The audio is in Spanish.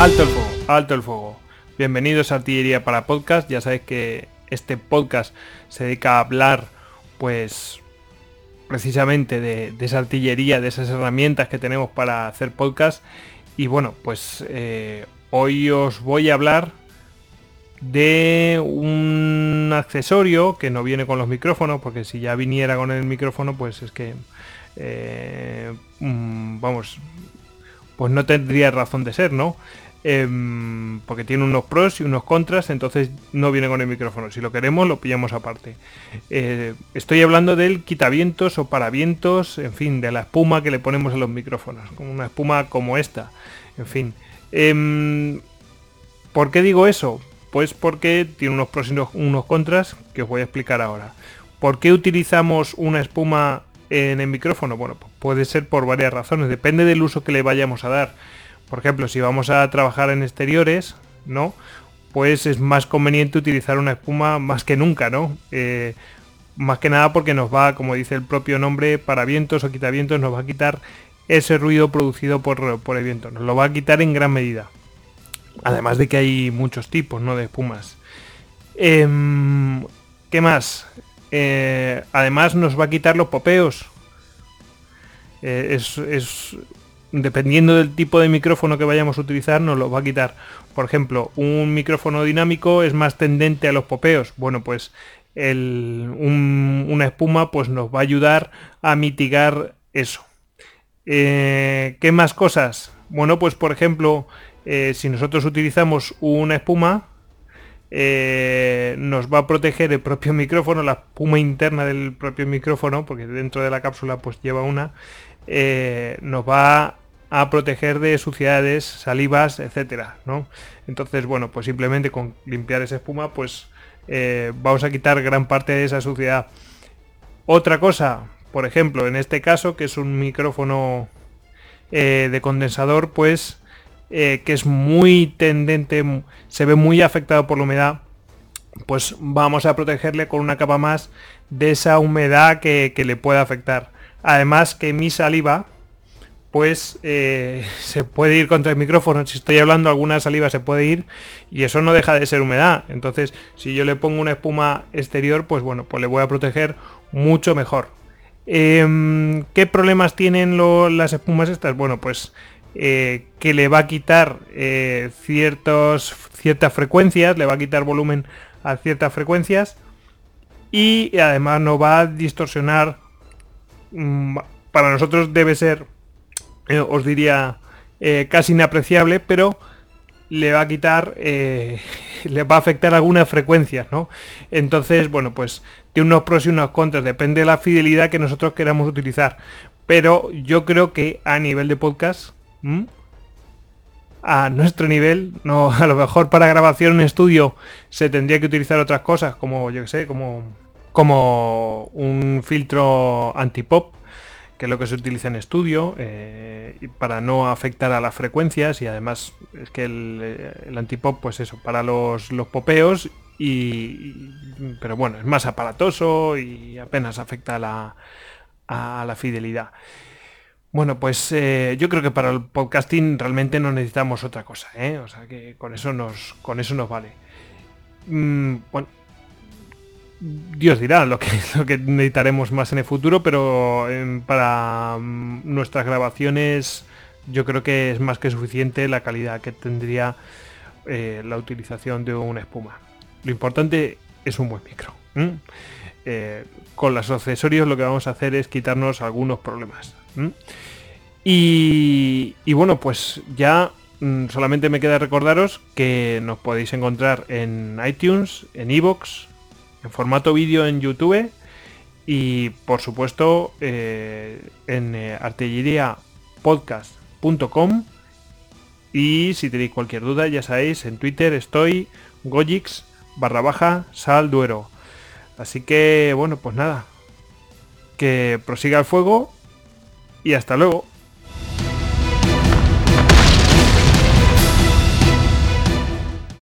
Alto el fuego, alto el fuego. Bienvenidos a Artillería para Podcast. Ya sabéis que este podcast se dedica a hablar, pues, precisamente de, esa artillería, de esas herramientas que tenemos para hacer podcast. Y bueno, pues eh, hoy os voy a hablar de un accesorio que no viene con los micrófonos, porque si ya viniera con el micrófono, pues es que, eh, mm, vamos, pues no tendría razón de ser, ¿no? Em, porque tiene unos pros y unos contras, entonces no viene con el micrófono. Si lo queremos, lo pillamos aparte. Eh, estoy hablando del quitavientos o paravientos, en fin, de la espuma que le ponemos a los micrófonos, como una espuma como esta, en fin. Em, ¿Por qué digo eso? Pues porque tiene unos pros y unos contras que os voy a explicar ahora. ¿Por qué utilizamos una espuma en el micrófono? Bueno, pues puede ser por varias razones, depende del uso que le vayamos a dar. Por ejemplo, si vamos a trabajar en exteriores, ¿no? Pues es más conveniente utilizar una espuma más que nunca, ¿no? Eh, más que nada porque nos va, como dice el propio nombre, para vientos o quitavientos, nos va a quitar ese ruido producido por, el viento. Nos lo va a quitar en gran medida. Además de que hay muchos tipos, ¿no? De espumas. Em, ¿Qué más? Eh, además nos va a quitar los popeos. Eh, es, dependiendo del tipo de micrófono que vayamos a utilizar, nos lo va a quitar. Por ejemplo, un micrófono dinámico es más tendente a los popeos. Bueno, pues una espuma pues nos va a ayudar a mitigar eso. Eh, ¿Qué más cosas? Bueno, pues por ejemplo, eh, si nosotros utilizamos una espuma, eh, nos va a proteger el propio micrófono, la espuma interna del propio micrófono, porque dentro de la cápsula pues lleva una, nos va a proteger de suciedades, salivas, etcétera, ¿no? Entonces, bueno, pues simplemente con limpiar esa espuma, pues eh, vamos a quitar gran parte de esa suciedad. Otra cosa, por ejemplo, en este caso, que es un micrófono eh, de condensador, pues que es muy tendente, se ve muy afectado por la humedad, pues vamos a protegerle con una capa más de esa humedad que, que le pueda afectar. Además que mi saliva, pues se puede ir contra el micrófono. Si estoy hablando, alguna saliva se puede ir y eso no deja de ser humedad. Entonces, si yo le pongo una espuma exterior, pues bueno, pues le voy a proteger mucho mejor. Em, ¿Qué problemas tienen las espumas estas? Bueno, pues eh, que le va a quitar eh, ciertos, ciertas frecuencias, le va a quitar volumen a ciertas frecuencias y además no va a distorsionar Mm, para nosotros debe ser, eh, os diría, eh, casi inapreciable, pero le va a quitar, eh, le va a afectar algunas frecuencias, ¿no? Entonces, bueno, pues tiene unos pros y unos contras, depende de la fidelidad que nosotros queramos utilizar. Pero yo creo que a nivel de podcast, a nuestro nivel, no, a lo mejor para grabación en estudio se tendría que utilizar otras cosas, como yo que sé, como como un filtro antipop, que es lo que se utiliza en estudio, eh, para no afectar a las frecuencias y además es que el, antipop, pues eso, para los, popeos, y, pero bueno, es más aparatoso y apenas afecta a la, a la fidelidad. Bueno, pues eh, yo creo que para el podcasting realmente no necesitamos otra cosa, ¿eh? o sea que con eso nos, con eso nos vale. Mm, bueno, Dios dirá lo que, lo que necesitaremos más en el futuro, pero em, para mm, nuestras grabaciones yo creo que es más que suficiente la calidad que tendría eh, la utilización de una espuma. Lo importante es un buen micro. Eh, con los accesorios lo que vamos a hacer es quitarnos algunos problemas. Y, bueno, pues ya mm, solamente me queda recordaros que nos podéis encontrar en iTunes, en iVoox, en formato vídeo en YouTube y por supuesto eh, en eh, artilleriapodcast.com y si tenéis cualquier duda ya sabéis en Twitter estoy gojix barra baja sal duero. Así que bueno pues nada que prosiga el fuego y hasta luego